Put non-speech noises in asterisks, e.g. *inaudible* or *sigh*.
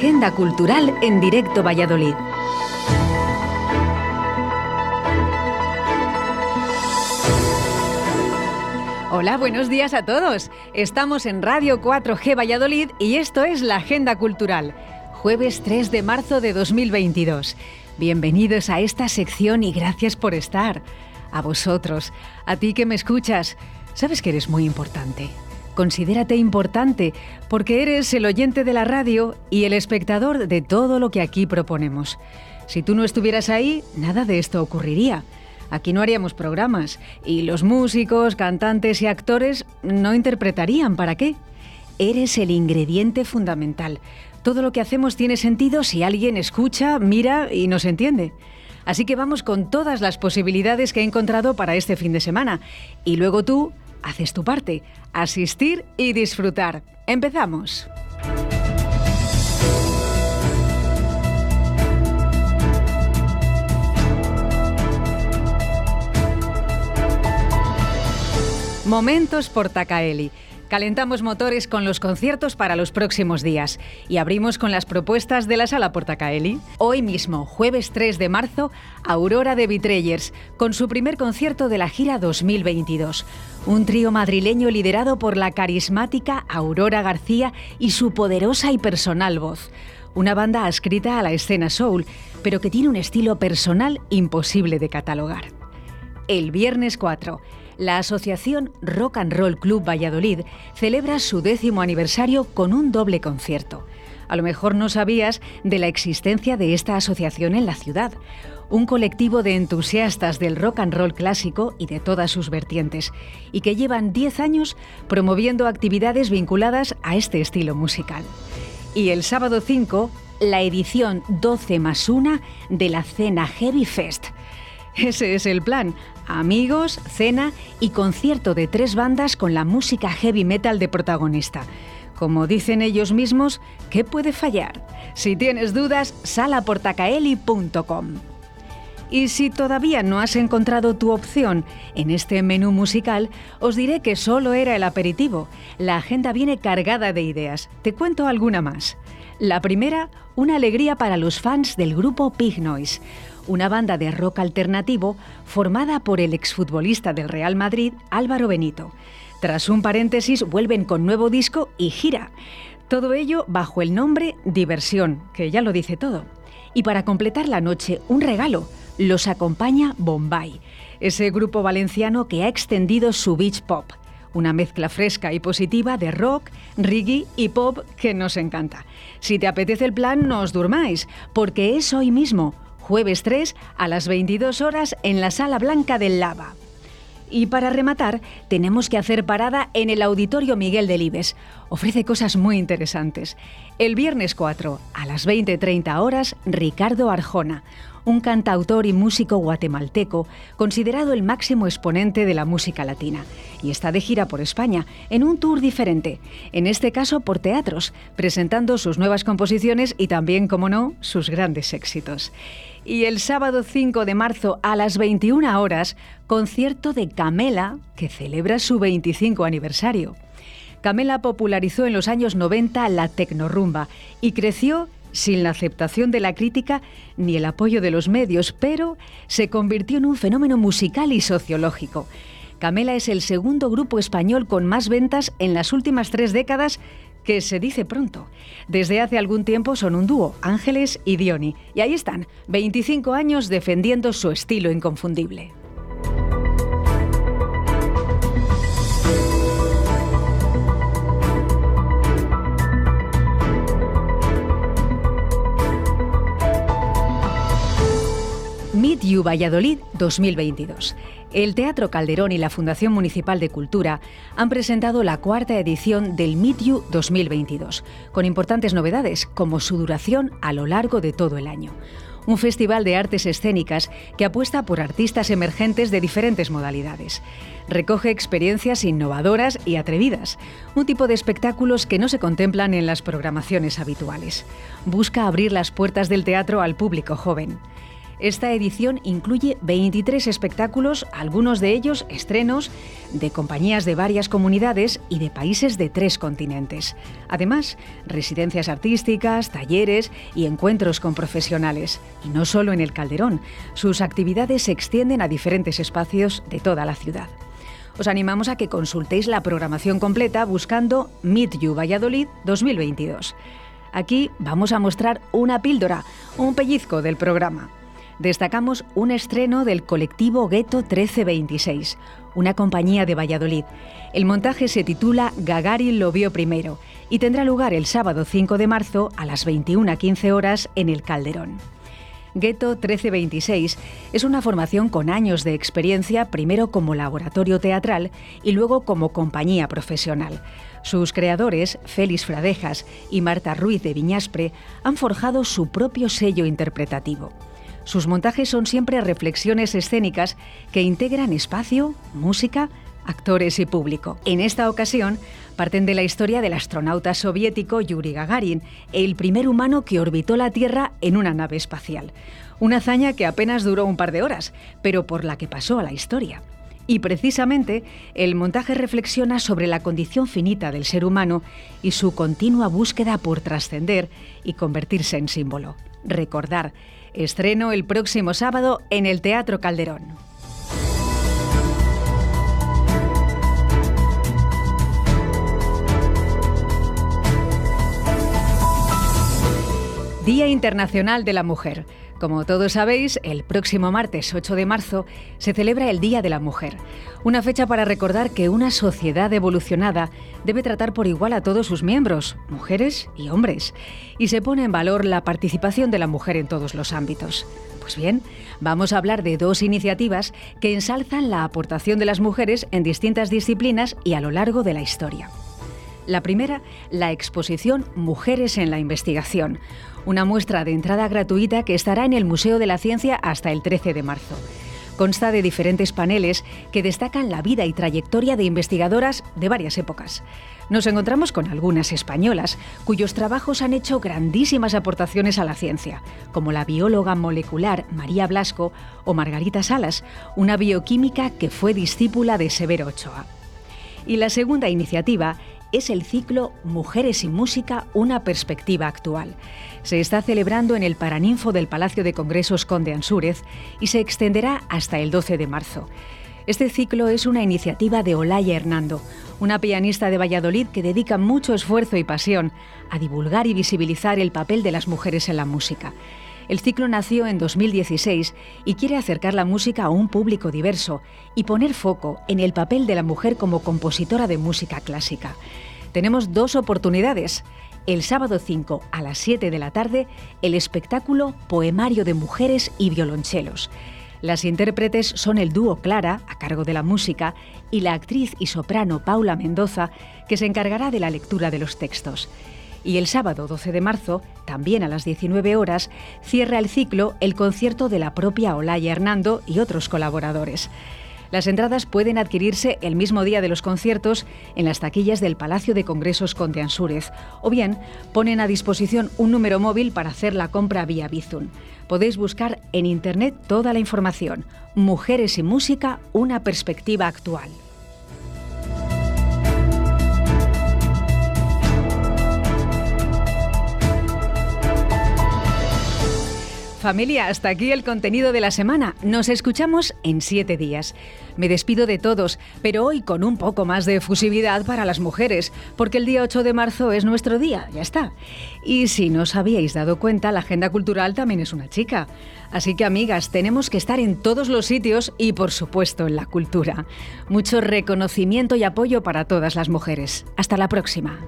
Agenda Cultural en Directo Valladolid. Hola, buenos días a todos. Estamos en Radio 4G Valladolid y esto es la Agenda Cultural, jueves 3 de marzo de 2022. Bienvenidos a esta sección y gracias por estar. A vosotros, a ti que me escuchas, sabes que eres muy importante. Considérate importante porque eres el oyente de la radio y el espectador de todo lo que aquí proponemos. Si tú no estuvieras ahí, nada de esto ocurriría. Aquí no haríamos programas y los músicos, cantantes y actores no interpretarían. ¿Para qué? Eres el ingrediente fundamental. Todo lo que hacemos tiene sentido si alguien escucha, mira y nos entiende. Así que vamos con todas las posibilidades que he encontrado para este fin de semana. Y luego tú haces tu parte, asistir y disfrutar. Empezamos. Momentos por Tacaeli. Calentamos motores con los conciertos para los próximos días y abrimos con las propuestas de la Sala Portacaeli. Hoy mismo, jueves 3 de marzo, Aurora de Vitreyers, con su primer concierto de la gira 2022. Un trío madrileño liderado por la carismática Aurora García y su poderosa y personal voz. Una banda adscrita a la escena soul, pero que tiene un estilo personal imposible de catalogar. El viernes 4 la Asociación Rock and Roll Club Valladolid celebra su décimo aniversario con un doble concierto. A lo mejor no sabías de la existencia de esta asociación en la ciudad, un colectivo de entusiastas del rock and roll clásico y de todas sus vertientes, y que llevan 10 años promoviendo actividades vinculadas a este estilo musical. Y el sábado 5, la edición 12 más 1 de la Cena Heavy Fest. *laughs* Ese es el plan, amigos, cena y concierto de tres bandas con la música heavy metal de protagonista. Como dicen ellos mismos, ¿qué puede fallar? Si tienes dudas, sal a portacaeli.com. Y si todavía no has encontrado tu opción en este menú musical, os diré que solo era el aperitivo. La agenda viene cargada de ideas. Te cuento alguna más. La primera, una alegría para los fans del grupo Pig Noise una banda de rock alternativo formada por el exfutbolista del Real Madrid, Álvaro Benito. Tras un paréntesis, vuelven con nuevo disco y gira. Todo ello bajo el nombre Diversión, que ya lo dice todo. Y para completar la noche, un regalo. Los acompaña Bombay, ese grupo valenciano que ha extendido su beach pop una mezcla fresca y positiva de rock, reggae y pop que nos encanta. Si te apetece el plan, no os durmáis, porque es hoy mismo, jueves 3 a las 22 horas en la Sala Blanca del Lava. Y para rematar, tenemos que hacer parada en el Auditorio Miguel Delibes. Ofrece cosas muy interesantes. El viernes 4, a las 20.30 horas, Ricardo Arjona, un cantautor y músico guatemalteco, considerado el máximo exponente de la música latina, y está de gira por España, en un tour diferente, en este caso por teatros, presentando sus nuevas composiciones y también, como no, sus grandes éxitos. Y el sábado 5 de marzo a las 21 horas, concierto de Camela, que celebra su 25 aniversario. Camela popularizó en los años 90 la tecnorumba y creció sin la aceptación de la crítica ni el apoyo de los medios, pero se convirtió en un fenómeno musical y sociológico. Camela es el segundo grupo español con más ventas en las últimas tres décadas que se dice pronto. Desde hace algún tiempo son un dúo, Ángeles y Diony, y ahí están, 25 años defendiendo su estilo inconfundible. Valladolid 2022. El Teatro Calderón y la Fundación Municipal de Cultura han presentado la cuarta edición del Meet You 2022, con importantes novedades como su duración a lo largo de todo el año. Un festival de artes escénicas que apuesta por artistas emergentes de diferentes modalidades. Recoge experiencias innovadoras y atrevidas, un tipo de espectáculos que no se contemplan en las programaciones habituales. Busca abrir las puertas del teatro al público joven. Esta edición incluye 23 espectáculos, algunos de ellos estrenos de compañías de varias comunidades y de países de tres continentes. Además, residencias artísticas, talleres y encuentros con profesionales. Y no solo en el Calderón, sus actividades se extienden a diferentes espacios de toda la ciudad. Os animamos a que consultéis la programación completa buscando Meet You Valladolid 2022. Aquí vamos a mostrar una píldora, un pellizco del programa destacamos un estreno del colectivo Gueto 1326, una compañía de Valladolid. El montaje se titula Gagarin lo vio primero y tendrá lugar el sábado 5 de marzo a las 21.15 horas en el Calderón. Gueto 1326 es una formación con años de experiencia, primero como laboratorio teatral y luego como compañía profesional. Sus creadores, Félix Fradejas y Marta Ruiz de Viñaspre, han forjado su propio sello interpretativo. Sus montajes son siempre reflexiones escénicas que integran espacio, música, actores y público. En esta ocasión, parten de la historia del astronauta soviético Yuri Gagarin, el primer humano que orbitó la Tierra en una nave espacial. Una hazaña que apenas duró un par de horas, pero por la que pasó a la historia. Y precisamente el montaje reflexiona sobre la condición finita del ser humano y su continua búsqueda por trascender y convertirse en símbolo. Recordar Estreno el próximo sábado en el Teatro Calderón. Día Internacional de la Mujer. Como todos sabéis, el próximo martes 8 de marzo se celebra el Día de la Mujer, una fecha para recordar que una sociedad evolucionada debe tratar por igual a todos sus miembros, mujeres y hombres, y se pone en valor la participación de la mujer en todos los ámbitos. Pues bien, vamos a hablar de dos iniciativas que ensalzan la aportación de las mujeres en distintas disciplinas y a lo largo de la historia. La primera, la exposición Mujeres en la Investigación, una muestra de entrada gratuita que estará en el Museo de la Ciencia hasta el 13 de marzo. Consta de diferentes paneles que destacan la vida y trayectoria de investigadoras de varias épocas. Nos encontramos con algunas españolas cuyos trabajos han hecho grandísimas aportaciones a la ciencia, como la bióloga molecular María Blasco o Margarita Salas, una bioquímica que fue discípula de Severo Ochoa. Y la segunda iniciativa es el ciclo Mujeres y Música, una perspectiva actual. Se está celebrando en el Paraninfo del Palacio de Congresos Conde Ansúrez y se extenderá hasta el 12 de marzo. Este ciclo es una iniciativa de Olaya Hernando, una pianista de Valladolid que dedica mucho esfuerzo y pasión a divulgar y visibilizar el papel de las mujeres en la música. El ciclo nació en 2016 y quiere acercar la música a un público diverso y poner foco en el papel de la mujer como compositora de música clásica. Tenemos dos oportunidades. El sábado 5 a las 7 de la tarde, el espectáculo Poemario de Mujeres y Violonchelos. Las intérpretes son el dúo Clara, a cargo de la música, y la actriz y soprano Paula Mendoza, que se encargará de la lectura de los textos. Y el sábado 12 de marzo, también a las 19 horas, cierra el ciclo el concierto de la propia Olaya Hernando y otros colaboradores. Las entradas pueden adquirirse el mismo día de los conciertos en las taquillas del Palacio de Congresos Conde Ansúrez o bien ponen a disposición un número móvil para hacer la compra vía Bizum. Podéis buscar en internet toda la información. Mujeres y música, una perspectiva actual. Familia, hasta aquí el contenido de la semana. Nos escuchamos en siete días. Me despido de todos, pero hoy con un poco más de efusividad para las mujeres, porque el día 8 de marzo es nuestro día, ya está. Y si no os habíais dado cuenta, la agenda cultural también es una chica. Así que amigas, tenemos que estar en todos los sitios y por supuesto en la cultura. Mucho reconocimiento y apoyo para todas las mujeres. Hasta la próxima.